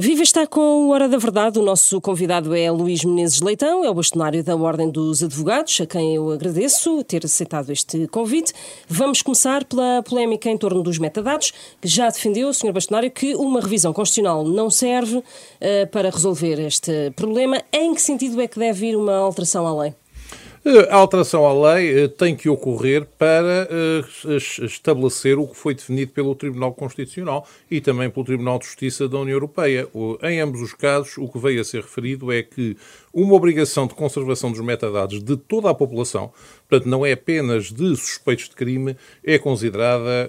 Viva está com o Hora da Verdade. O nosso convidado é Luís Menezes Leitão, é o bastonário da Ordem dos Advogados, a quem eu agradeço ter aceitado este convite. Vamos começar pela polémica em torno dos metadados, que já defendeu, Sr. Bastonário, que uma revisão constitucional não serve uh, para resolver este problema. Em que sentido é que deve vir uma alteração à lei? A alteração à lei eh, tem que ocorrer para eh, estabelecer o que foi definido pelo Tribunal Constitucional e também pelo Tribunal de Justiça da União Europeia. Em ambos os casos, o que veio a ser referido é que uma obrigação de conservação dos metadados de toda a população, portanto, não é apenas de suspeitos de crime, é considerada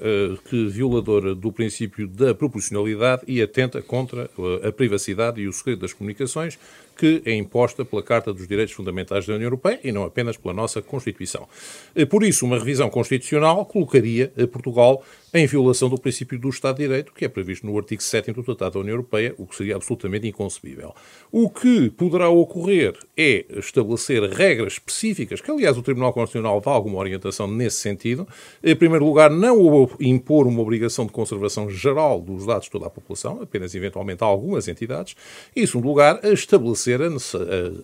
que violadora do princípio da proporcionalidade e atenta contra a privacidade e o segredo das comunicações, que é imposta pela Carta dos Direitos Fundamentais da União Europeia e não apenas pela nossa Constituição. Eh, por isso, uma revisão constitucional colocaria eh, Portugal em violação do princípio do Estado de Direito, que é previsto no artigo 7 do Tratado da União Europeia, o que seria absolutamente inconcebível. O que poderá ocorrer é estabelecer regras específicas, que aliás o Tribunal Constitucional dá alguma orientação nesse sentido. Em primeiro lugar, não impor uma obrigação de conservação geral dos dados de toda a população, apenas eventualmente a algumas entidades. E, em segundo lugar, estabelecer,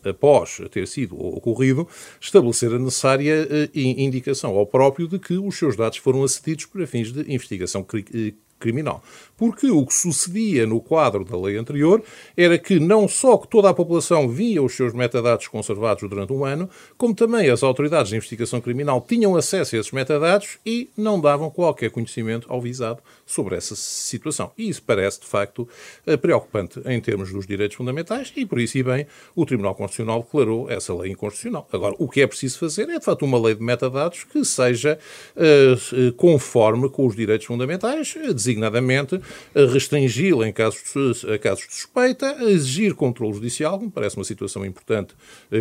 após ter sido ocorrido, estabelecer a necessária eh, indicação ao próprio de que os seus dados foram acedidos para fins de investigação eh, criminal. Porque o que sucedia no quadro da lei anterior era que não só que toda a população via os seus metadados conservados durante um ano, como também as autoridades de investigação criminal tinham acesso a esses metadados e não davam qualquer conhecimento ao visado sobre essa situação. E isso parece, de facto, eh, preocupante em termos dos direitos fundamentais e, por isso e bem, o Tribunal Constitucional declarou essa lei inconstitucional. Agora, o que é preciso fazer é, de facto, uma lei de metadados que seja uh, conforme com os direitos fundamentais, designadamente restringi-la em casos de, casos de suspeita, exigir controle judicial, me parece uma situação importante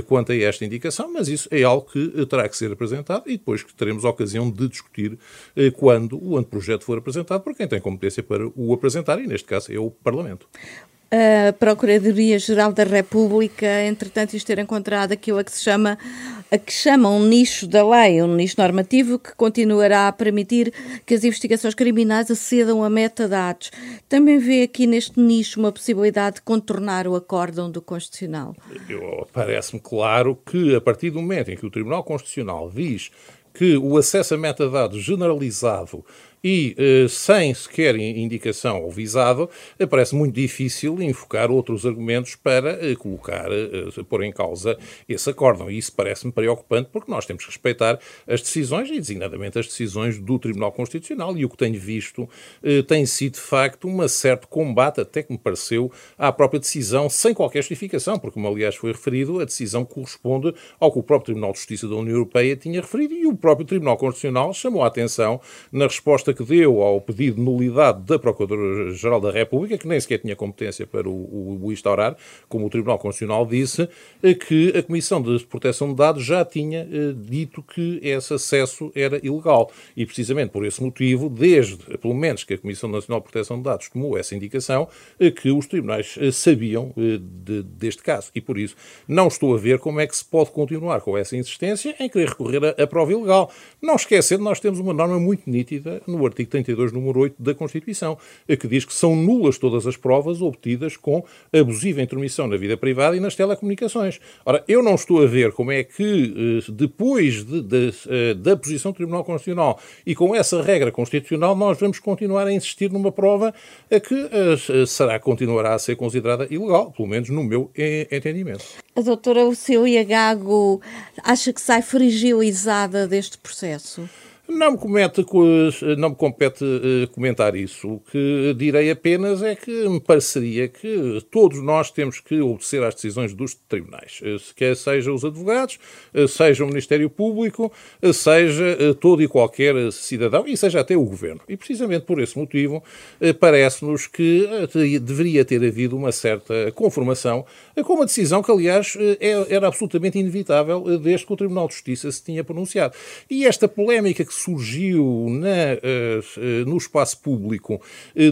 quanto a esta indicação, mas isso é algo que terá que ser apresentado e depois que teremos a ocasião de discutir quando o anteprojeto for apresentado por quem tem competência para o apresentar, e neste caso é o Parlamento a Procuradoria-Geral da República, entretanto, isto ter encontrado aquilo a que se chama, a que chama um nicho da lei, um nicho normativo que continuará a permitir que as investigações criminais acedam a metadados. Também vê aqui neste nicho uma possibilidade de contornar o acórdão do Constitucional? Parece-me claro que, a partir do momento em que o Tribunal Constitucional diz que o acesso a metadados generalizado e eh, sem sequer indicação ou visado, eh, parece muito difícil invocar outros argumentos para eh, colocar, pôr em causa esse acórdão. E isso parece-me preocupante porque nós temos que respeitar as decisões e, designadamente, as decisões do Tribunal Constitucional. E o que tenho visto tem sido, de facto, um certo combate, até que me pareceu, à própria decisão, sem qualquer justificação, porque, como aliás foi referido, a decisão corresponde ao que o próprio Tribunal de Justiça da União Europeia tinha referido e o próprio Tribunal Constitucional chamou a atenção na resposta que deu ao pedido de nulidade da Procuradora-Geral da República, que nem sequer tinha competência para o, o, o instaurar, como o Tribunal Constitucional disse, eh, que a Comissão de Proteção de Dados já tinha eh, dito que esse acesso era ilegal. E precisamente por esse motivo, desde, pelo menos, que a Comissão Nacional de Proteção de Dados tomou essa indicação, eh, que os tribunais sabiam de, deste caso. E por isso não estou a ver como é que se pode continuar com essa insistência em querer recorrer à prova ilegal. Não esquecendo, nós temos uma norma muito nítida no artigo 32, número 8 da Constituição, que diz que são nulas todas as provas obtidas com abusiva intromissão na vida privada e nas telecomunicações. Ora, eu não estou a ver como é que, eh, depois de, de, eh, da posição do Tribunal Constitucional e com essa regra constitucional, nós vamos continuar a insistir numa prova que eh, será, continuará a ser considerada ilegal, pelo menos no meu entendimento. A doutora Lucília Gago acha que sai fragilizada deste processo? Não me, comete, não me compete eh, comentar isso. O que direi apenas é que me pareceria que todos nós temos que obedecer às decisões dos tribunais, eh, quer seja os advogados, eh, seja o Ministério Público, seja todo e qualquer cidadão e seja até o Governo. E precisamente por esse motivo parece-nos que deveria ter havido uma certa conformação com uma decisão que, aliás, era absolutamente inevitável desde que o Tribunal de Justiça se tinha pronunciado. E esta polémica que surgiu na, no espaço público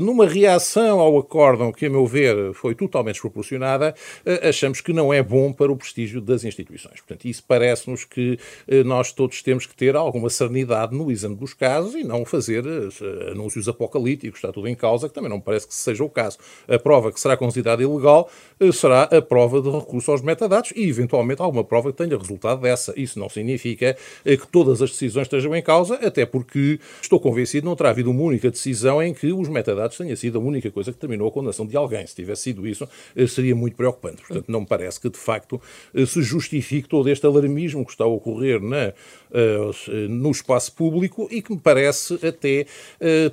numa reação ao acórdão que, a meu ver, foi totalmente desproporcionada, achamos que não é bom para o prestígio das instituições. Portanto, isso parece-nos que nós todos temos que ter alguma serenidade no exame dos casos e não fazer anúncios apocalípticos, está tudo em causa, que também não parece que seja o caso. A prova que será considerada ilegal será a prova de recurso aos metadados e, eventualmente, alguma prova que tenha resultado dessa. Isso não significa que todas as decisões estejam em causa, até porque estou convencido não terá havido uma única decisão em que os metadados tenha sido a única coisa que terminou a condenação de alguém. Se tivesse sido isso, seria muito preocupante. Portanto, não me parece que, de facto, se justifique todo este alarmismo que está a ocorrer na, no espaço público e que me parece até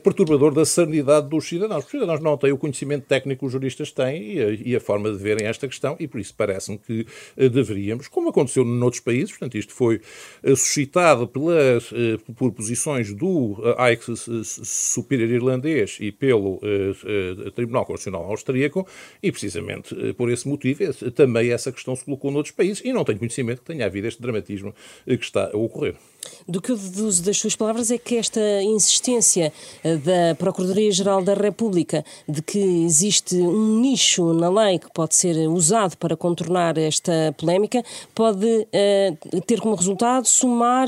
perturbador da sanidade dos cidadãos. Os cidadãos não têm o conhecimento técnico que os juristas têm e a forma de verem esta questão e por isso parece-me que eh, deveríamos, como aconteceu noutros países, portanto isto foi eh, suscitado pelas, eh, por posições do AIC Superior Irlandês e pelo Tribunal Constitucional Austríaco e precisamente por esse motivo também essa questão se colocou noutros países e não tenho conhecimento que tenha havido este dramatismo que está a ocorrer. Do que eu deduzo das suas palavras é que esta insistência da Procuradoria-Geral da República de que existe um nicho na lei que pode ser usado para contornar esta polémica pode uh, ter como resultado somar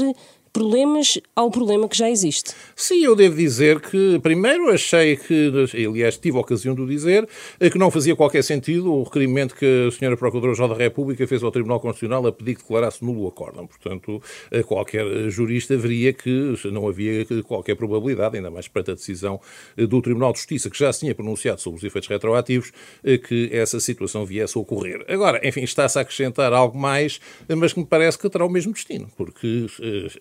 problemas ao problema que já existe. Sim, eu devo dizer que, primeiro, achei que, aliás, tive a ocasião de o dizer, que não fazia qualquer sentido o requerimento que a Sra. Procuradora-Geral da República fez ao Tribunal Constitucional a pedir que declarasse nulo o acórdão. Portanto, qualquer jurista veria que não havia qualquer probabilidade, ainda mais para a decisão do Tribunal de Justiça, que já se tinha pronunciado sobre os efeitos retroativos, que essa situação viesse a ocorrer. Agora, enfim, está-se a acrescentar algo mais, mas que me parece que terá o mesmo destino, porque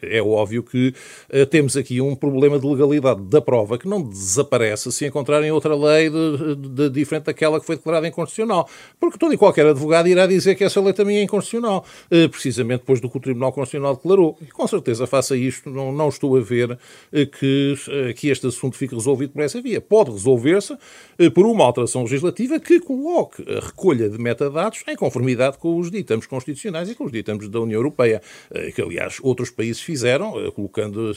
é é óbvio que uh, temos aqui um problema de legalidade da prova que não desaparece se encontrarem outra lei de, de, de, diferente daquela que foi declarada inconstitucional. Porque todo e qualquer advogado irá dizer que essa lei também é inconstitucional, uh, precisamente depois do que o Tribunal Constitucional declarou. E com certeza faça isto, não, não estou a ver uh, que, que este assunto fique resolvido por essa via. Pode resolver-se por uma alteração legislativa que coloque a recolha de metadados em conformidade com os ditames constitucionais e com os ditames da União Europeia, que aliás outros países fizeram fizeram, eh, colocando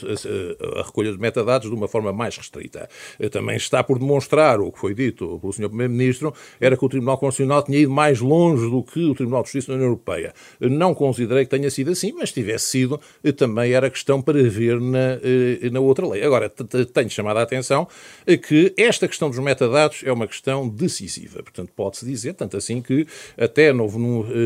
a, recolha de metadados de uma forma mais restrita. Eh, também está por demonstrar o que foi dito pelo Sr. Primeiro-Ministro, era que o Tribunal Constitucional tinha ido mais longe do que o Tribunal de Justiça da União Europeia. Não considerei que tenha sido assim, mas se tivesse sido, eh, também era questão para ver na, na outra lei. Agora, tenho chamado a atenção que esta questão dos metadados é uma questão decisiva. Portanto, pode-se dizer, tanto assim que até num,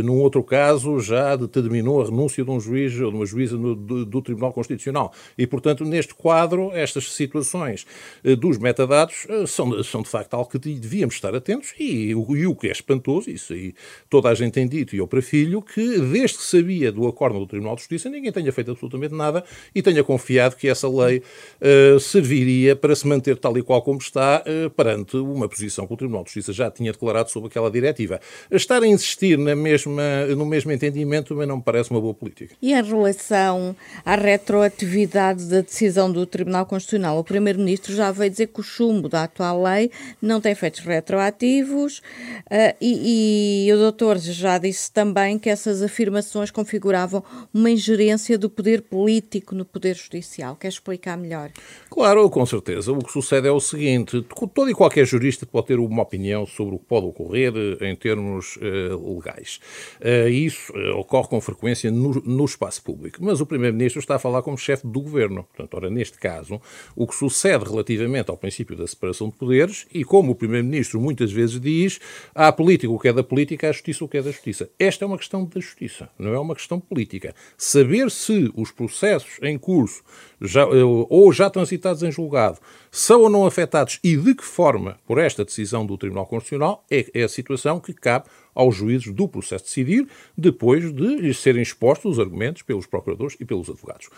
num outro caso já determinou a renúncia de um juiz ou de uma juíza do, do Tribunal Tribunal Constitucional. E, portanto, neste quadro, estas situações eh, dos metadados eh, são, são de facto algo que devíamos estar atentos e, e o que é espantoso, isso aí toda a gente tem dito, e eu para filho, que desde que sabia do acordo do Tribunal de Justiça, ninguém tenha feito absolutamente nada e tenha confiado que essa lei uh, serviria para se manter tal e qual como está uh, perante uma posição que o Tribunal de Justiça já tinha declarado sobre aquela diretiva. Estar a insistir na mesma, no mesmo entendimento também não me parece uma boa política. E em relação à retroatividade da decisão do Tribunal Constitucional. O Primeiro-Ministro já veio dizer que o chumbo da atual lei não tem efeitos retroativos uh, e, e, o doutor já disse também que essas afirmações configuravam uma ingerência do poder político no poder judicial. Quer explicar melhor? Claro, com certeza. O que sucede é o seguinte: todo e qualquer jurista pode ter uma opinião sobre o que pode ocorrer eh, em termos uh, legais. Uh, isso ocorre com frequência no, no espaço público. Mas o Primeiro-Ministro está a falar como chefe do governo. Portanto, ora, neste caso, o que sucede relativamente ao princípio da separação de poderes, e como o Primeiro-Ministro muitas vezes diz, há política o que é da política, há justiça o que é da justiça. Esta é uma questão da justiça, não é uma questão política. Saber se os processos em curso já, eh, ou já transitados em julgado são ou não afetados e de que forma por esta decisão do Tribunal Constitucional é, é a situação que cabe aos juízes do processo decidir, depois de lhes serem expostos os argumentos pelos procuradores e pelos advogados.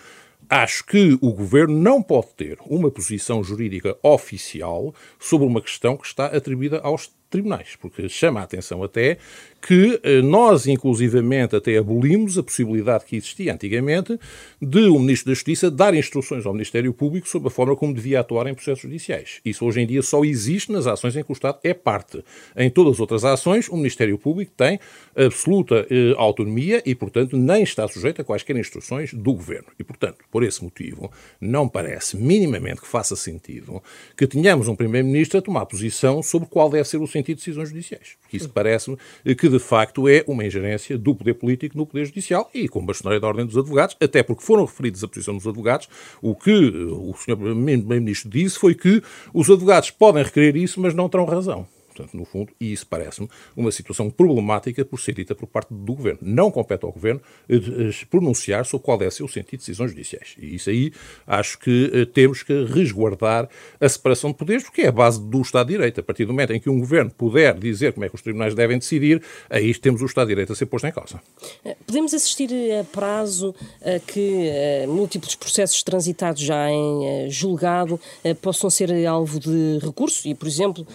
Acho que o governo não pode ter uma posição jurídica oficial sobre uma questão que está atribuída aos tribunais, porque chama a atenção até que eh, nós, inclusivamente, até abolimos a possibilidade que existia antigamente de o Ministro da Justiça dar instruções ao Ministério Público sobre a forma como devia atuar em processos judiciais. Isso hoje em dia só existe nas ações em que o Estado é parte. Em todas as outras ações, o Ministério Público tem absoluta eh, autonomia e, portanto, nem está sujeito a quaisquer instruções do Governo. E, portanto, por esse motivo, não parece minimamente que faça sentido que tenhamos um Primeiro-Ministro a tomar posição sobre qual deve ser o sentido de decisões judiciais. Porque isso parece-me que de facto é uma ingerência do poder político no poder judicial e com bastonária da Ordem dos Advogados, até porque foram referidos a posição dos advogados, o que o Sr. Primeiro-Ministro disse foi que os advogados podem requerer isso, mas não terão razão. Portanto, no fundo, e isso parece-me uma situação problemática por ser dita por parte do Governo. Não compete ao Governo eh, eh, pronunciar sobre qual ser o sentido de decisões judiciais. E isso aí acho que eh, temos que resguardar a separação de poderes, porque é a base do Estado de Direito. A partir do momento em que um Governo puder dizer como é que os tribunais devem decidir, aí temos o Estado de Direito a ser posto em causa. Podemos assistir a prazo a que múltiplos processos transitados já em julgado possam ser alvo de recurso e, por exemplo,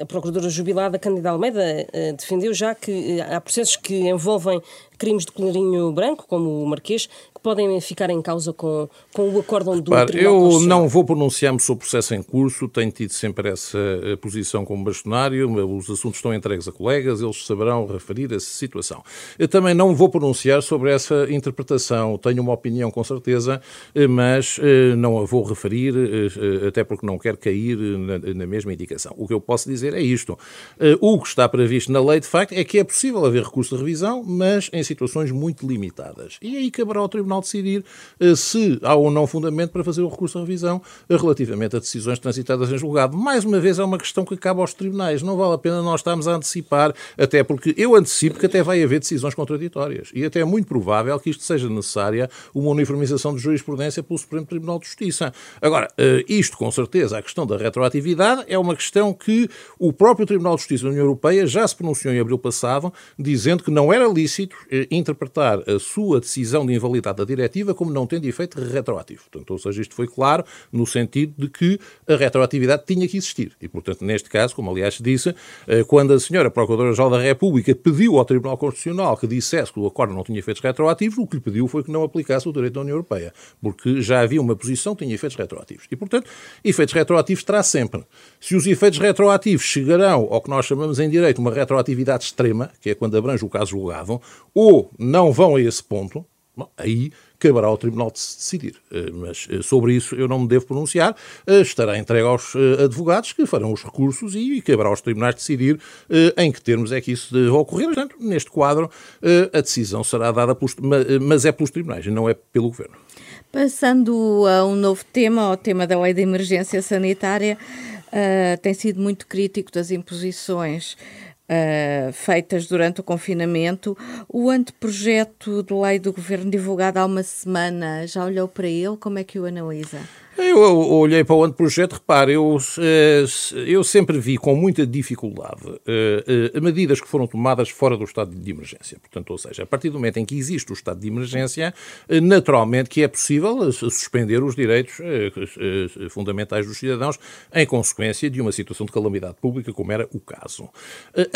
a Procuradora jubilada Cândida Almeida eh, defendeu já que eh, há processos que envolvem crimes de colarinho branco, como o Marquês, que podem ficar em causa com, com o acórdão do Repare, Eu não vou pronunciar-me sobre o processo em curso, tenho tido sempre essa eh, posição como bastonário, os assuntos estão entregues a colegas, eles saberão referir essa situação. Eu também não vou pronunciar sobre essa interpretação, tenho uma opinião com certeza, eh, mas eh, não a vou referir, até porque não quero cair na, na mesma indicação. O que eu posso dizer é isto. O que está previsto na lei, de facto, é que é possível haver recurso de revisão, mas em situações muito limitadas. E aí caberá ao Tribunal decidir uh, se há ou não fundamento para fazer o recurso à revisão uh, relativamente a decisões transitadas em julgado. Mais uma vez, é uma questão que acaba aos tribunais. Não vale a pena nós estarmos a antecipar, até porque eu antecipo que até vai haver decisões contraditórias. E até é muito provável que isto seja necessária uma uniformização de jurisprudência pelo Supremo Tribunal de Justiça. Agora, uh, isto com certeza, a questão da retroatividade é uma questão que o próprio Tribunal de Justiça da União Europeia já se pronunciou em abril passado, dizendo que não era lícito interpretar a sua decisão de invalidade da diretiva como não tendo efeito retroativo. Portanto, ou seja, isto foi claro no sentido de que a retroatividade tinha que existir. E, portanto, neste caso, como aliás disse, eh, quando a senhora Procuradora-Geral da República pediu ao Tribunal Constitucional que dissesse que o acordo não tinha efeitos retroativos, o que lhe pediu foi que não aplicasse o direito da União Europeia, porque já havia uma posição que tinha efeitos retroativos. E, portanto, efeitos retroativos terá sempre. Se os efeitos retroativos chegarão ao que nós chamamos em direito uma retroatividade extrema, que é quando abrange o caso julgado, ou não vão a esse ponto, aí caberá ao Tribunal de se decidir. Eh, mas eh, sobre isso eu não me devo pronunciar. Eh, estará entregue aos advogados que farão os recursos e caberá aos tribunais decidir em que termos é que isso deve ocorrer. Portanto, neste quadro, a decisão será dada pelos, mas é pelos tribunais, não é pelo Governo. Passando a um novo tema, ao tema da lei de emergência sanitária, tem sido muito crítico das imposições uh, feitas durante o confinamento. O anteprojeto de lei do governo divulgado há uma semana, já olhou para ele? Como é que o analisa? Eu, olhei para o anteprojeto, repare, eu, eh, eu sempre vi com muita dificuldade uh, uh, medidas que foram tomadas fora do estado de emergência. Portanto, ou seja, a partir do momento em que existe o estado de emergência, naturalmente que é possível suspender os direitos fundamentais dos cidadãos em consequência de uma situação de calamidade pública, como era o caso.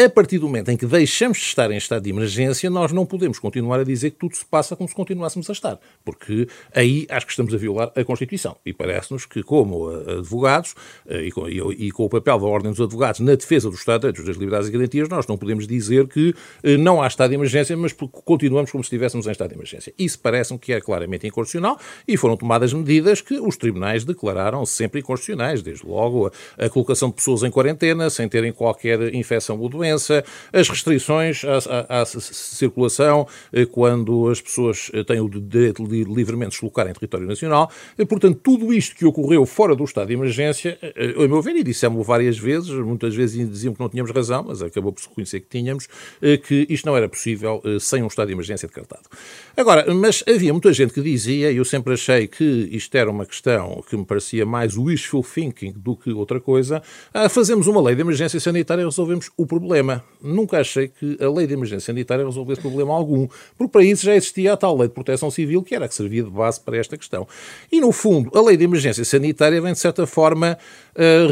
a partir do momento em que deixamos de estar em estado de emergência, nós não podemos continuar a dizer que tudo se passa como se continuássemos a estar, porque aí acho que estamos a violar a Constituição. E parece-nos que, como advogados, eh, e com, e com, o papel da Ordem dos Advogados na defesa dos Estados, das liberdades e garantias, nós não podemos dizer que eh, não há estado de emergência, mas continuamos como se estivéssemos em estado de emergência. Isso parece-me que é claramente inconstitucional e foram tomadas medidas que os tribunais declararam sempre inconstitucionais, desde logo a, a colocação de pessoas em quarentena sem terem qualquer infecção ou doença, as restrições à, à, à circulação eh, quando as pessoas têm o direito de livremente deslocar em território nacional. Portanto, tudo isto que ocorreu fora do estado de emergência, eh, a meu ver, e dissemos várias vezes, muitas vezes diziam que não tínhamos razão, mas acabou por se reconhecer que tínhamos, eh, que isto não era possível eh, sem um estado de emergência decretado. Agora, mas havia muita gente que dizia, e eu sempre achei que isto era uma questão que me parecia mais wishful thinking do que outra coisa, ah, fazemos uma lei de emergência sanitária e resolvemos o problema. Nunca achei que a lei de emergência sanitária resolvesse problema algum, porque para isso já existia a tal lei de proteção civil que era que servia de base para esta questão. E, no fundo, a lei de emergência sanitária vem, de certa forma,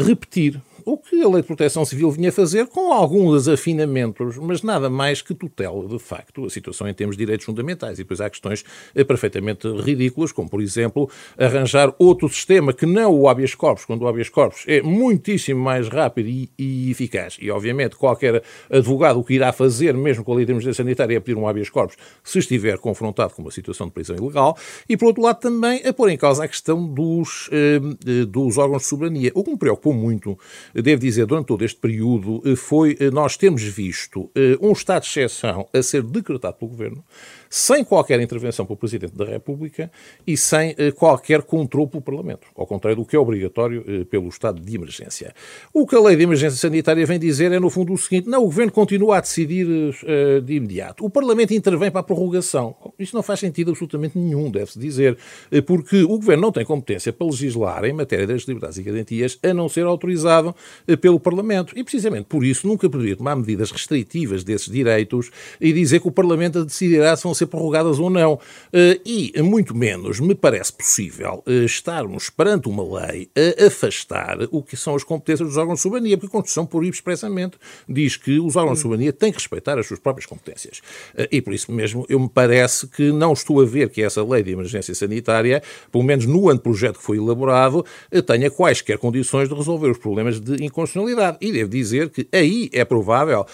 repetir o que a Lei de Proteção Civil vinha fazer, com alguns afinamentos, mas nada mais que tutela, de facto, a situação em termos de direitos fundamentais. E depois há questões eh, perfeitamente ridículas, como, por exemplo, arranjar outro sistema que não o habeas corpus, quando o habeas corpus é muitíssimo mais rápido e, e eficaz. E, obviamente, qualquer advogado o que irá fazer, mesmo com a lei de emergência sanitária, é pedir um habeas corpus se estiver confrontado com uma situação de prisão ilegal. E, por outro lado, também a pôr em causa a questão dos, eh, eh dos órgãos de soberania. O que me preocupou muito, devo dizer, durante todo este período, eh, foi eh, nós termos visto um estado de exceção a ser decretado pelo Governo, sem qualquer intervenção pelo Presidente da República e sem eh, qualquer controle pelo Parlamento, ao contrário do que é obrigatório eh, pelo estado de emergência. O que a lei de emergência sanitária vem dizer é, no fundo, o seguinte: não, o Governo continua a decidir eh, de imediato. O Parlamento intervém para a prorrogação. Isto não faz sentido absolutamente nenhum, deve-se dizer, porque o Governo não tem competência para legislar em matéria das liberdades e garantias, a não ser autorizado pelo Parlamento. E, precisamente por isso, nunca poderia tomar medidas restritivas desses direitos e dizer que o Parlamento decidirá se vão ser prorrogadas ou não. Eh, e, muito menos, me parece possível eh, estarmos perante uma lei a afastar o que são as competências dos órgãos de soberania, porque a Constituição, por expressamente, diz que os órgãos de soberania têm que respeitar as suas próprias competências. Eh, e, por isso mesmo, eu me parece que não estou a ver que essa lei de emergência sanitária, pelo menos no anteprojeto que foi elaborado, tenha quaisquer condições de resolver os problemas de inconstitucionalidade. E devo dizer que aí é provável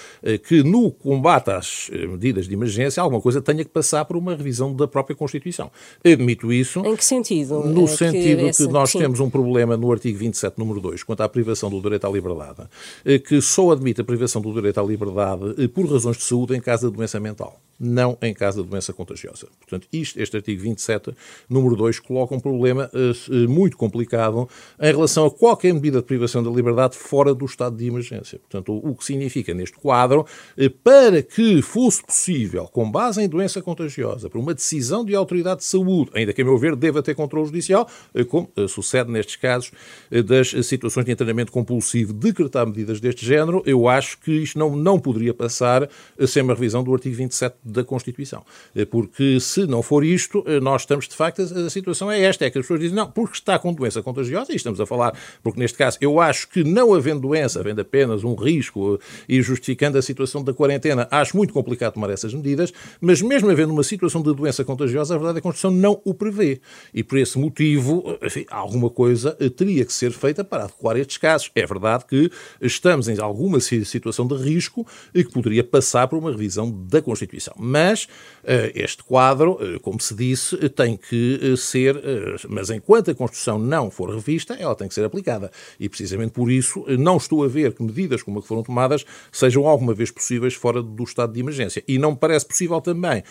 que no combate às medidas de emergência alguma coisa tenha que passar por uma revisão da própria Constituição. Admito isso. Em que sentido? No é sentido que, que nós sim. temos um problema no artigo 27, número 2, quanto à privação do direito à liberdade, eh, que só admite a privação do direito à liberdade eh, por razões de saúde em caso de doença mental, não em caso de doença contagiosa. Portanto, isto, este artigo 27, número 2, coloca um problema uh, muito complicado em relação a qualquer medida de privação da liberdade fora do estado de emergência. Portanto, o, que significa neste quadro, uh, para que fosse possível, com base em doença contagiosa por uma decisão de autoridade de saúde, ainda que, a meu ver, deva ter controle judicial, eh, como sucede nestes casos das situações de internamento compulsivo, decretar medidas deste género, eu acho que isto não, não poderia passar sem uma revisão do artigo 27 da Constituição. Porque se não for isto, nós estamos, de facto, a situação é esta, é que as pessoas dizem, não, porque está com doença contagiosa, e estamos a falar, porque neste caso, eu acho que não havendo doença, havendo apenas um risco e justificando a situação da quarentena, acho muito complicado tomar essas medidas, mas mesmo havendo uma situação de doença contagiosa, a verdade é que a Constituição não o prevê. E por esse motivo, enfim, alguma coisa eh, teria que ser feita para adequar estes casos. É verdade que estamos em alguma situação de risco e que poderia passar por uma revisão da Constituição. Mas eh, este quadro, eh, como se disse, tem que ser, mas enquanto a Constituição não for revista, ela tem que ser aplicada. E precisamente por isso não estou a ver que medidas como a que foram tomadas sejam alguma vez possíveis fora do estado de emergência. E não me parece possível também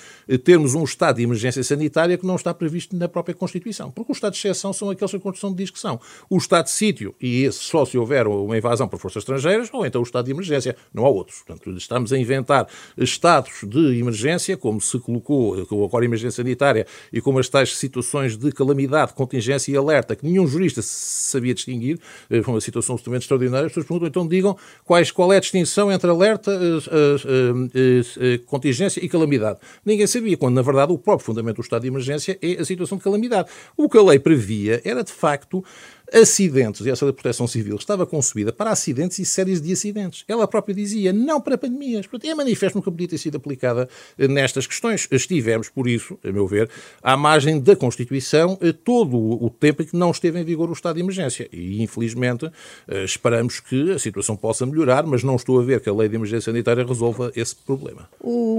termos um estado de emergência sanitária que não está previsto na própria Constituição. Porque os estados de exceção são aqueles que a Constituição diz que são. O estado de sítio, e esse só se houver uma invasão por forças estrangeiras, ou então o estado de emergência. Não há outros. Portanto, estamos a inventar estados de emergência, como se colocou com a emergência sanitária e com as tais situações de calamidade, contingência e alerta, que nenhum jurista sabia distinguir, foi uma situação absolutamente extraordinária. As pessoas perguntam, então digam quais, qual é a distinção entre alerta, contingência e calamidade. Ninguém sabia, quando na verdade o próprio fundamento do estado de emergência é a situação de calamidade. O que a lei previa era de facto acidentes, e essa da proteção civil estava concebida para acidentes e séries de acidentes. Ela própria dizia, não para pandemias. Portanto, é manifesto que podia ter sido aplicada eh, nestas questões. Estivemos, por isso, a meu ver, à margem da Constituição eh, todo o tempo em que não esteve em vigor o estado de emergência. E, infelizmente, eh, esperamos que a situação possa melhorar, mas não estou a ver que a lei de emergência sanitária resolva esse problema. O,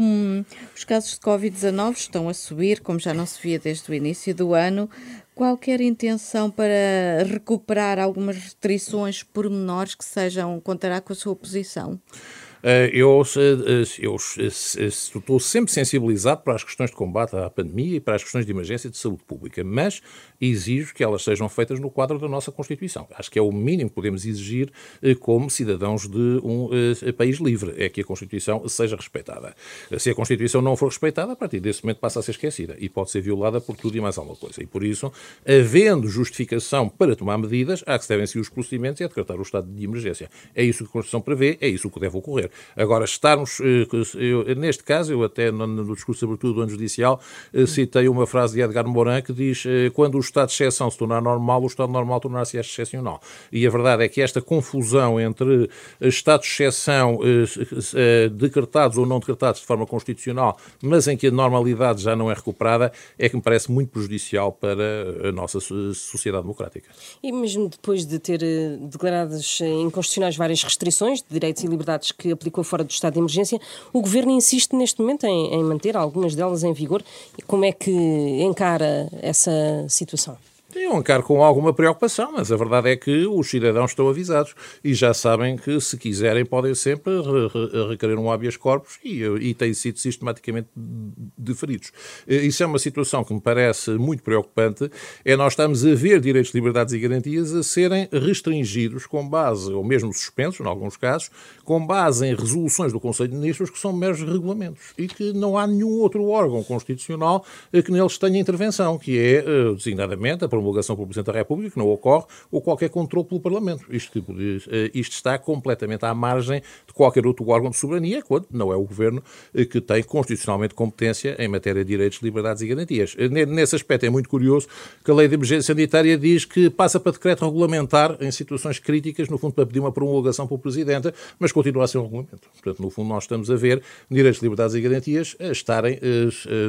os casos de Covid-19 estão a subir, como já não se via desde o início do ano qualquer intenção para recuperar algumas restrições pormenores que sejam contará com a sua posição? Eh, eu, eh, eu, estou sempre sensibilizado para as questões de combate à pandemia e para as questões de emergência de saúde pública, mas exijo que elas sejam feitas no quadro da nossa Constituição. Acho que é o mínimo que podemos exigir eh, como cidadãos de um país livre, é que a Constituição seja respeitada. Se a Constituição não for respeitada, a partir desse momento passa a ser esquecida e pode ser violada por tudo e mais alguma coisa. E por isso, havendo justificação para tomar medidas, há que se devem seguir os procedimentos e a decretar o estado de emergência. É isso que a Constituição prevê, é isso que deve ocorrer. Agora, estarmos, eu, neste caso, eu até no, discurso abertura do ano judicial citei uma frase de Edgar Morin que diz quando o estado de exceção se tornar normal, o estado normal tornar-se excepcional. E a verdade é que esta confusão entre estados de exceção decretados ou não decretados de forma constitucional, mas em que a normalidade já não é recuperada, é que me parece muito prejudicial para a nossa sociedade democrática. E mesmo depois de ter eh, declaradas inconstitucionais várias restrições de direitos e liberdades que aplicou fora do estado de emergência, o governo insiste neste momento em, em manter algumas delas em vigor. Como é que encara essa situação? Eu encaro com alguma preocupação, mas a verdade é que os cidadãos estão avisados e já sabem que, se quiserem, podem sempre requerer um habeas corpus e, e têm sido sistematicamente deferidos. Isso é uma situação que me parece muito preocupante, é nós estamos a ver direitos, liberdades e garantias a serem restringidos com base, ou mesmo suspensos, em alguns casos, com base em resoluções do Conselho de Ministros que são meros regulamentos e que não há nenhum outro órgão constitucional que neles tenha intervenção, que é, eh, designadamente, a promulgação pelo Presidente da República, que não ocorre, ou qualquer controle pelo Parlamento. Isto, tipo eh, isto está completamente à margem de qualquer outro órgão de soberania, quando não é o Governo eh, que tem constitucionalmente competência em matéria de direitos, liberdades e garantias. Eh, nesse aspecto é muito curioso que a Lei de Emergência Sanitária diz que passa para decreto regulamentar em situações críticas, no fundo para pedir uma promulgação pelo Presidente, mas continua a ser um regulamento. Portanto, no fundo, nós estamos a ver direitos, liberdades e garantias a estarem,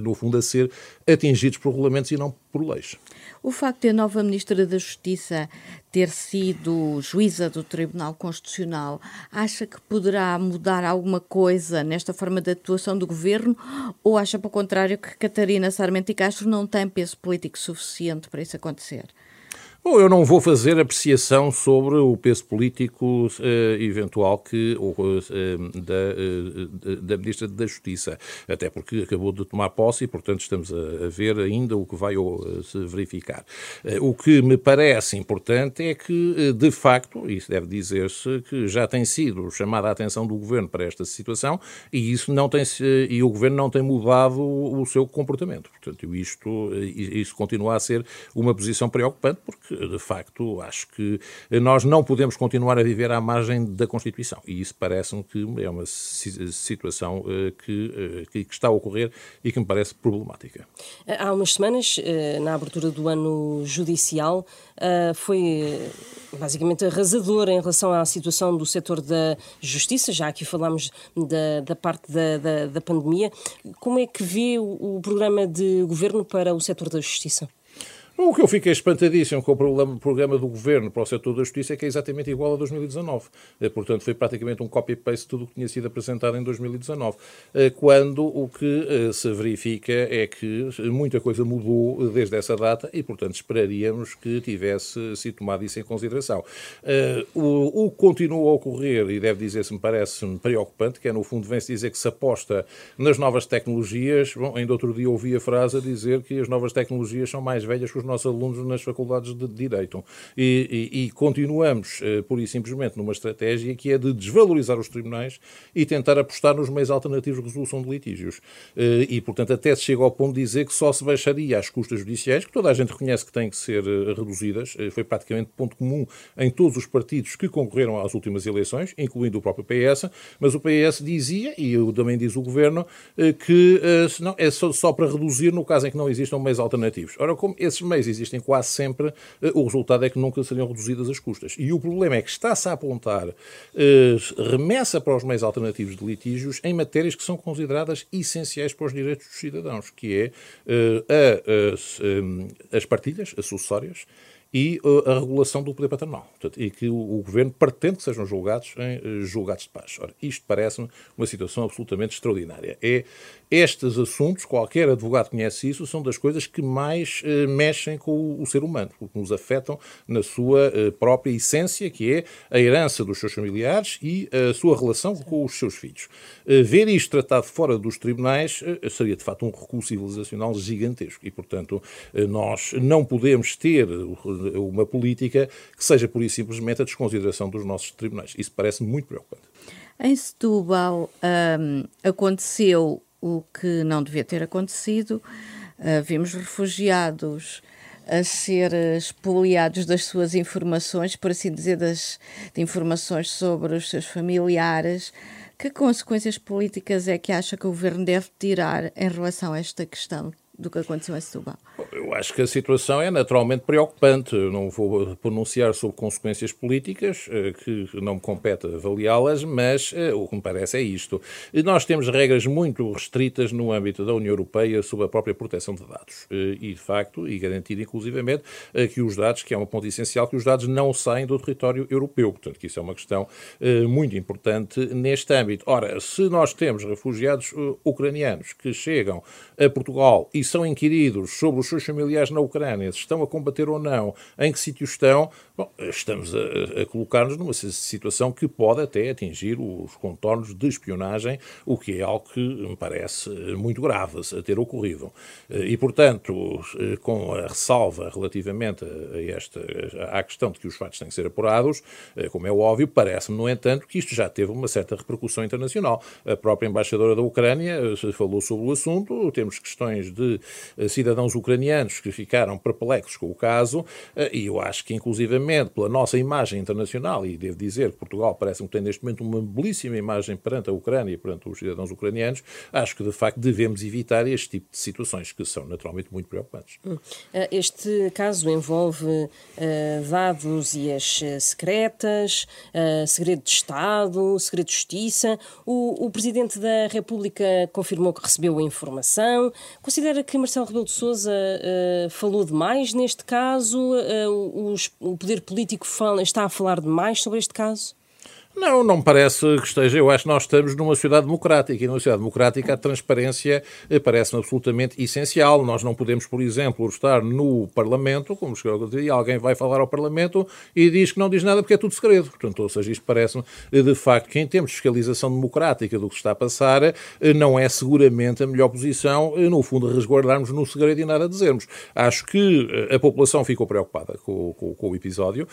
no fundo, a ser atingidos por regulamentos e não por leis. O facto de a nova Ministra da Justiça ter sido juíza do Tribunal Constitucional, acha que poderá mudar alguma coisa nesta forma de atuação do governo ou acha, pelo contrário, que Catarina Sarmento e Castro não tem peso político suficiente para isso acontecer? Bom, eu não vou fazer apreciação sobre o peso político uh, eventual que, uh, da, uh, da Ministra da Justiça, até porque acabou de tomar posse e, portanto, estamos a, a ver ainda o que vai se verificar. o que me parece importante é que, de facto, isso deve dizer-se, que já tem sido chamada a atenção do Governo para esta situação e, isso não tem, e o Governo não tem mudado o, o seu comportamento. Portanto, isto, isso continua a ser uma posição preocupante, porque de facto, acho que nós não podemos continuar a viver à margem da Constituição. E isso parece-me que é uma situação eh, que, eh, que está a ocorrer e que me parece problemática. Há umas semanas, eh, na abertura do ano judicial, foi basicamente arrasador em relação à situação do setor da justiça, já aqui falámos da, da parte da, da, da pandemia. Como é que vê o, o programa de governo para o setor da justiça? O que eu fiquei espantadíssimo com o programa, programa do Governo para o setor da justiça é que é exatamente igual a 2019. Eh, portanto, foi praticamente um copy-paste tudo o que tinha sido apresentado em 2019. Eh, quando o que eh, se verifica é que muita coisa mudou desde essa data e, portanto, esperaríamos que tivesse sido tomado isso em consideração. O que continua a ocorrer, e deve dizer-se, me parece-me preocupante, que é, no fundo, vem-se dizer que se aposta nas novas tecnologias. Bom, ainda outro dia ouvi a frase a dizer que as novas tecnologias são mais velhas que os nossos alunos nas faculdades de Direito. E, e, e continuamos, uh, pura e simplesmente, numa estratégia que é de desvalorizar os tribunais e tentar apostar nos meios alternativos de resolução de litígios. Uh, e, portanto, até se chega ao ponto de dizer que só se baixaria as custas judiciais, que toda a gente reconhece que têm que ser uh, reduzidas, foi praticamente ponto comum em todos os partidos que concorreram às últimas eleições, incluindo o próprio PS, mas o PS dizia, e também diz o Governo, que não, é só, só para reduzir no caso em que não existam meios alternativos. Ora, como esses meios existem quase sempre, eh, o resultado é que nunca seriam reduzidas as custas. E o problema é que está-se a apontar eh, remessa para os meios alternativos de litígios em matérias que são consideradas essenciais para os direitos dos cidadãos, que é eh, a, as partilhas, as e uh, a regulação do poder patronal. Portanto, e que o, o, governo pretende que sejam julgados em uh, julgados de paz. Ora, isto parece-me uma situação absolutamente extraordinária. É estes assuntos, qualquer advogado conhece isso, são das coisas que mais uh, mexem com o, o, ser humano, porque nos afetam na sua própria essência, que é a herança dos seus familiares e a sua relação com os seus filhos. ver isto tratado fora dos tribunais seria, de facto, um recuo civilizacional gigantesco. E, portanto, nós não podemos ter uma política que seja pura e simplesmente a desconsideração dos nossos tribunais. Isso parece muito preocupante. Em Setúbal um, aconteceu o que não devia ter acontecido. Uh, vimos refugiados a ser expoliados das suas informações, por assim dizer, das de informações sobre os seus familiares. Que consequências políticas é que acha que o governo deve tirar em relação a esta questão do que aconteceu em Setúbal? Eu acho que a situação é naturalmente preocupante. Eu não vou pronunciar sobre consequências políticas, eh, que não me compete avaliá-las, mas eh, o que me parece é isto. Nós temos regras muito restritas no âmbito da União Europeia sobre a própria proteção de dados. Eh, e, de facto, e garantir inclusivamente que os dados, que é um ponto essencial, que os dados não saem do território europeu. Portanto, que isso é uma questão muito importante neste âmbito. Ora, se nós temos refugiados ucranianos que chegam a Portugal e são inquiridos sobre os seus familiares na Ucrânia, se estão a combater ou não, em que sítio estão, bom, estamos a, a colocar-nos numa situação que pode até atingir os contornos de espionagem, o que é algo que me parece muito grave a ter ocorrido. E, portanto, com a ressalva relativamente a esta, à questão de que os fatos têm que ser apurados, como é óbvio, parece-me, no entanto, que isto já teve uma certa repercussão internacional. A própria embaixadora da Ucrânia falou sobre o assunto, temos questões de eh, cidadãos ucranianos que ficaram perplexos com o caso, eh, e eu acho que, inclusivamente, pela nossa imagem internacional, e devo dizer que Portugal parece-me que tem neste momento uma belíssima imagem perante a Ucrânia e perante os cidadãos ucranianos, acho que, de facto, devemos evitar este tipo de situações que são naturalmente muito preocupantes. Hum. Eh, este caso envolve dados e as secretas, segredo de Estado, segredo de Justiça. O, o Presidente da República confirmou que recebeu a informação. Considera que Marcelo Rebelo de Sousa uh, falou demais neste caso? Uh, o poder político fala, está a falar demais sobre este caso? Não, não me parece que esteja. Eu acho que nós estamos numa sociedade democrática e numa sociedade democrática a transparência eh, parece-me absolutamente essencial. Nós não podemos, por exemplo, estar no Parlamento, como e alguém vai falar ao Parlamento e diz que não diz nada porque é tudo segredo. Portanto, ou seja, isto parece-me, eh, de facto, que em termos de fiscalização democrática do que está a passar, eh, não é seguramente a melhor posição, no fundo, resguardarmos no segredo e nada dizermos. Acho que a população ficou preocupada com, com, com o episódio.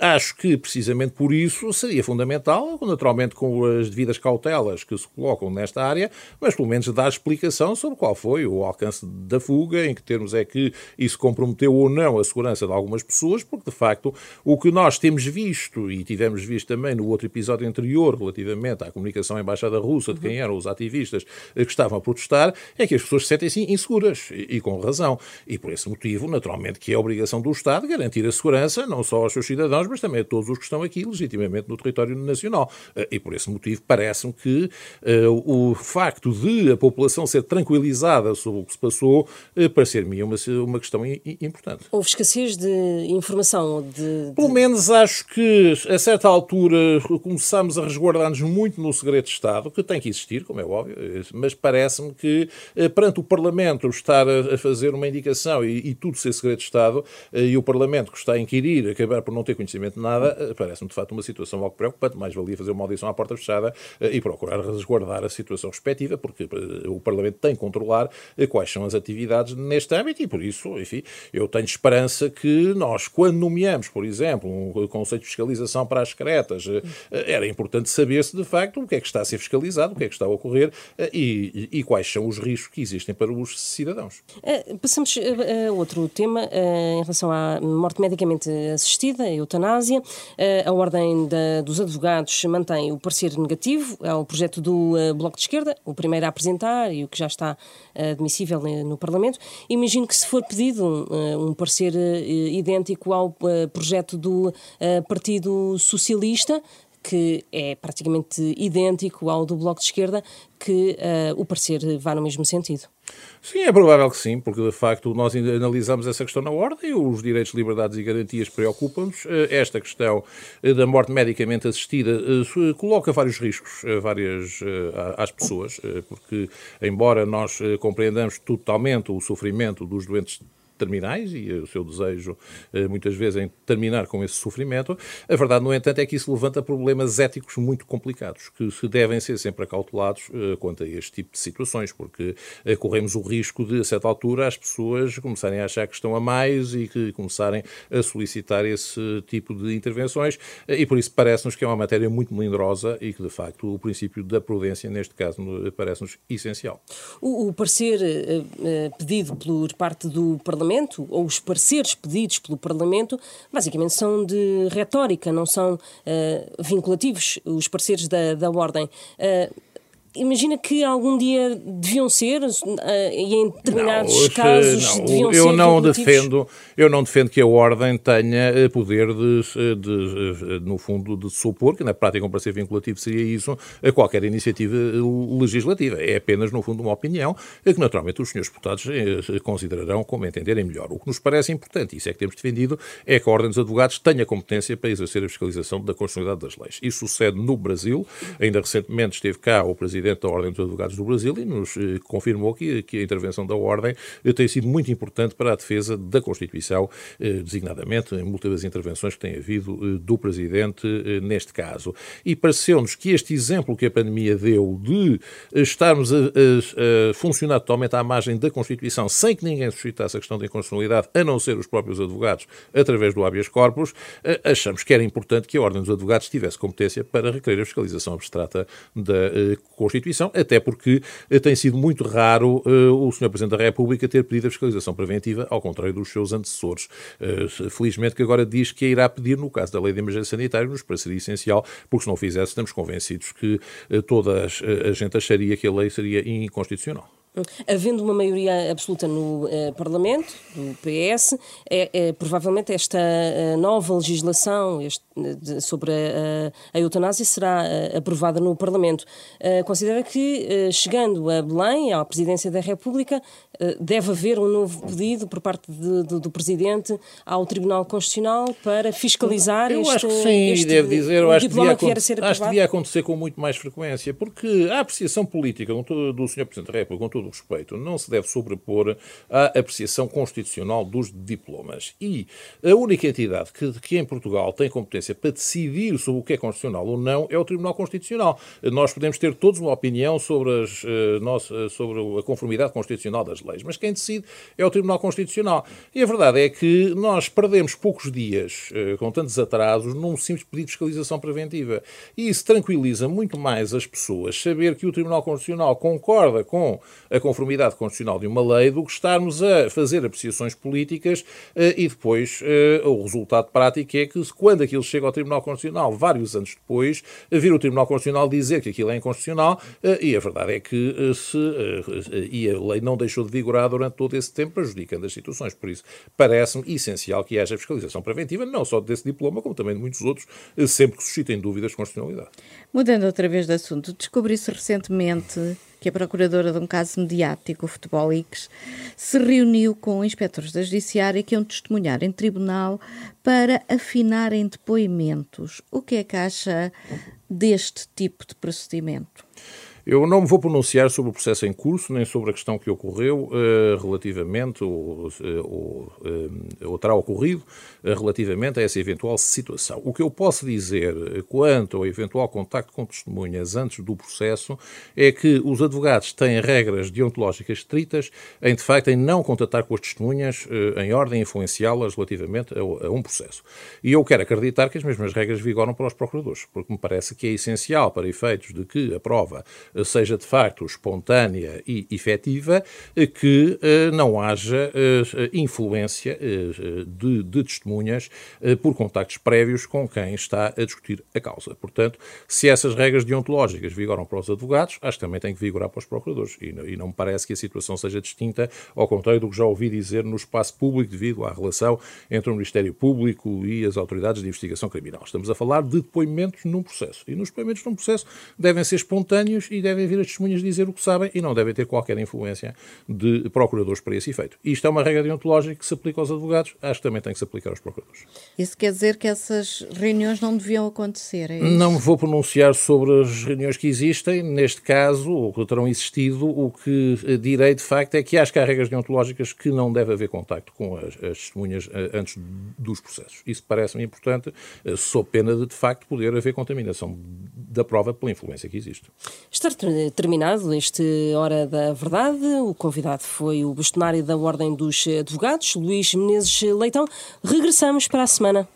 Acho que, precisamente por isso, seria fundamental fundamental, naturalmente com as devidas cautelas que se colocam nesta área, mas pelo menos dar explicação sobre qual foi o alcance da fuga, em que termos é que isso comprometeu ou não a segurança de algumas pessoas, porque de facto o que nós temos visto, e tivemos visto também no outro episódio anterior, relativamente à comunicação à Embaixada Russa, de quem eram os ativistas que estavam a protestar, é que as pessoas se sentem-se inseguras, e, e com razão. E por esse motivo, naturalmente, que é obrigação do Estado garantir a segurança, não só aos seus cidadãos, mas também a todos os que estão aqui legitimamente no território nacional. Eh, e por esse motivo parece-me que uh, o facto de a população ser tranquilizada sobre o que se passou uh, parecer-me uma, uma questão importante. Houve escassez de informação? De, de... Pelo menos acho que a certa altura começámos a resguardar-nos muito no segredo de Estado, que tem que existir, como é óbvio, mas parece-me que perante o Parlamento estar a, fazer uma indicação e, e, tudo ser segredo de Estado e o Parlamento que está a inquirir acabar por não ter conhecimento de nada, parece-me de facto uma situação algo preocupante mais valia fazer uma audição à porta fechada eh, e procurar resguardar a situação respectiva, porque eh, o Parlamento tem que controlar eh, quais são as atividades neste âmbito e, por isso, enfim, eu tenho esperança que nós, quando nomeamos, por exemplo, um conceito de fiscalização para as secretas, era importante saber-se, de facto, o que é que está a ser fiscalizado, o que é que está a ocorrer e, e quais são os riscos que existem para os cidadãos. Passamos a outro tema em relação à morte medicamente assistida, a eutanásia. A Ordem dos Advogados advogados mantém o parecer negativo ao projeto do uh, Bloco de Esquerda, o primeiro a apresentar e o que já está uh, admissível no Parlamento. Imagino que se for pedido um, um parecer idêntico ao projeto do Partido Socialista, que é praticamente idêntico ao do Bloco de Esquerda, que o parecer vá no mesmo sentido. Sim, é provável que sim, porque de facto nós analisamos essa questão na ordem, os direitos, liberdades e garantias preocupam-nos. Eh, esta questão eh, da morte medicamente assistida coloca vários riscos várias, às pessoas, porque, embora nós compreendamos totalmente o sofrimento dos doentes terminais e o seu desejo, eh, muitas vezes, em terminar com esse sofrimento. A verdade, no entanto, é que isso levanta problemas éticos muito complicados, que se devem ser sempre acautelados eh, quanto a este tipo de situações, porque eh, corremos o risco de, a certa altura, as pessoas começarem a achar que estão a mais e que começarem a solicitar esse tipo de intervenções, e por isso parece-nos que é uma matéria muito melindrosa e que, de facto, o princípio da prudência, neste caso, parece-nos essencial. O, o parecer pedido por parte do Parlamento Parlamento, ou os pareceres pedidos pelo Parlamento, basicamente são de retórica, não são uh, vinculativos os pareceres da, da Ordem. Uh, imagina que algum dia deviam ser uh, e em determinados não, casos não, deviam eu ser não defendo eu não defendo que a ordem tenha eh, poder de, de, de, no fundo de supor que na prática um parecer vinculativo seria isso a qualquer iniciativa legislativa. É apenas no fundo uma opinião que naturalmente os senhores deputados eh, considerarão como entenderem melhor. O que nos parece importante isso é que temos defendido é que a ordem dos advogados tenha competência para exercer a fiscalização da constitucionalidade das leis. Isso sucede no Brasil. Ainda recentemente esteve cá o presidente Presidente da Ordem dos Advogados do Brasil e nos eh, confirmou que, que a intervenção da Ordem eh, tem sido muito importante para a defesa da Constituição, eh, designadamente em múltiplas intervenções que tem havido do Presidente neste caso. E pareceu-nos que este exemplo que a pandemia deu de estarmos a, a, a, funcionar totalmente à margem da Constituição sem que ninguém suscitasse a questão da inconstitucionalidade, a não ser os próprios advogados, através do habeas corpus, achamos que era importante que a Ordem dos Advogados tivesse competência para requerer a fiscalização abstrata da Constituição Constituição, até porque eh, tem sido muito raro uh, o Sr. Presidente da República ter pedido a fiscalização preventiva, ao contrário dos seus antecessores. Uh, felizmente que agora diz que a irá pedir no caso da Lei de Emergência Sanitária, nos pareceria essencial, porque se não fizesse, estamos convencidos que toda a gente acharia que a lei seria inconstitucional. Havendo uma maioria absoluta no uh, Parlamento, do PS, é, é, provavelmente esta uh, nova legislação este, de, sobre a, a, eutanásia será uh, aprovada no Parlamento. considera que, chegando a Belém, à Presidência da República, deve haver um novo pedido por parte de, de, do Presidente ao Tribunal Constitucional para fiscalizar eu este Eu acho que sim, este, deve dizer, eu acho que, devia, que acho que devia acontecer com muito mais frequência, porque a apreciação política do Sr. Presidente da República, com todo o respeito, não se deve sobrepor à apreciação constitucional dos diplomas. E a única entidade que, que em Portugal tem competência para decidir sobre o que é constitucional ou não é o Tribunal Constitucional. Nós podemos ter todos uma opinião sobre, as, uh, nossa, sobre a conformidade constitucional das leis, mas quem decide é o Tribunal Constitucional. E a verdade é que nós perdemos poucos dias, uh, com tantos atrasos, num simples pedido de fiscalização preventiva. E isso tranquiliza muito mais as pessoas saber que o Tribunal Constitucional concorda com a conformidade constitucional de uma lei do que estarmos a fazer apreciações políticas eh, e depois eh, o resultado prático é que quando aquilo chega ao Tribunal Constitucional, vários anos depois, vir o Tribunal Constitucional dizer que aquilo é inconstitucional eh, e a verdade é que se e a lei não deixou de vigorar durante todo esse tempo, prejudicando as situações. Por isso, parece-me essencial que haja fiscalização preventiva, não só desse diploma, como também de muitos outros, sempre que suscitem dúvidas de constitucionalidade. Mudando outra vez de assunto, descobri-se recentemente que a procuradora de um caso mediático, o Futebol X, se reuniu com inspectores da Judiciária que iam testemunhar em tribunal para afinarem depoimentos. O que é que acha deste tipo de procedimento? Eu não me vou pronunciar sobre o processo em curso, nem sobre a questão que ocorreu uh, relativamente, ou, eh, ou, uh, ou, terá ocorrido, uh, relativamente a essa eventual situação. O que eu posso dizer quanto ao eventual contacto com testemunhas antes do processo é que os advogados têm regras deontológicas estritas em, de facto, em não contatar com as testemunhas em ordem a influenciá-las relativamente a, a, um processo. E eu quero acreditar que as mesmas regras vigoram para os procuradores, porque me parece que é essencial para efeitos de que a prova seja de facto espontânea e efetiva, que eh, não haja eh, influência eh, de, de testemunhas por contactos prévios com quem está a discutir a causa. Portanto, se essas regras deontológicas vigoram para os advogados, acho que também tem que vigorar para os procuradores. E, e não me parece que a situação seja distinta, ao contrário do que já ouvi dizer no espaço público devido à relação entre o Ministério Público e as autoridades de investigação criminal. Estamos a falar de depoimentos num processo. E nos depoimentos num processo devem ser espontâneos e devem vir as testemunhas dizer o que sabem e não devem ter qualquer influência de procuradores para esse efeito. Isto é uma regra deontológica que se aplica aos advogados, acho que também tem que se aplicar aos procuradores. Isso quer dizer que essas reuniões não deviam acontecer? É não vou pronunciar sobre as reuniões que existem. Neste caso, ou que terão existido, o que direi de facto é que acho que há regras deontológicas que não deve haver contacto com as, as testemunhas eh, antes dos processos. Isso parece-me importante, eh, sob pena de, de facto, poder haver contaminação da prova pela influência que existe. Estar terminado este Hora da Verdade. O convidado foi o bastonário da Ordem dos Advogados, Luís Menezes Leitão. Regressamos para a semana.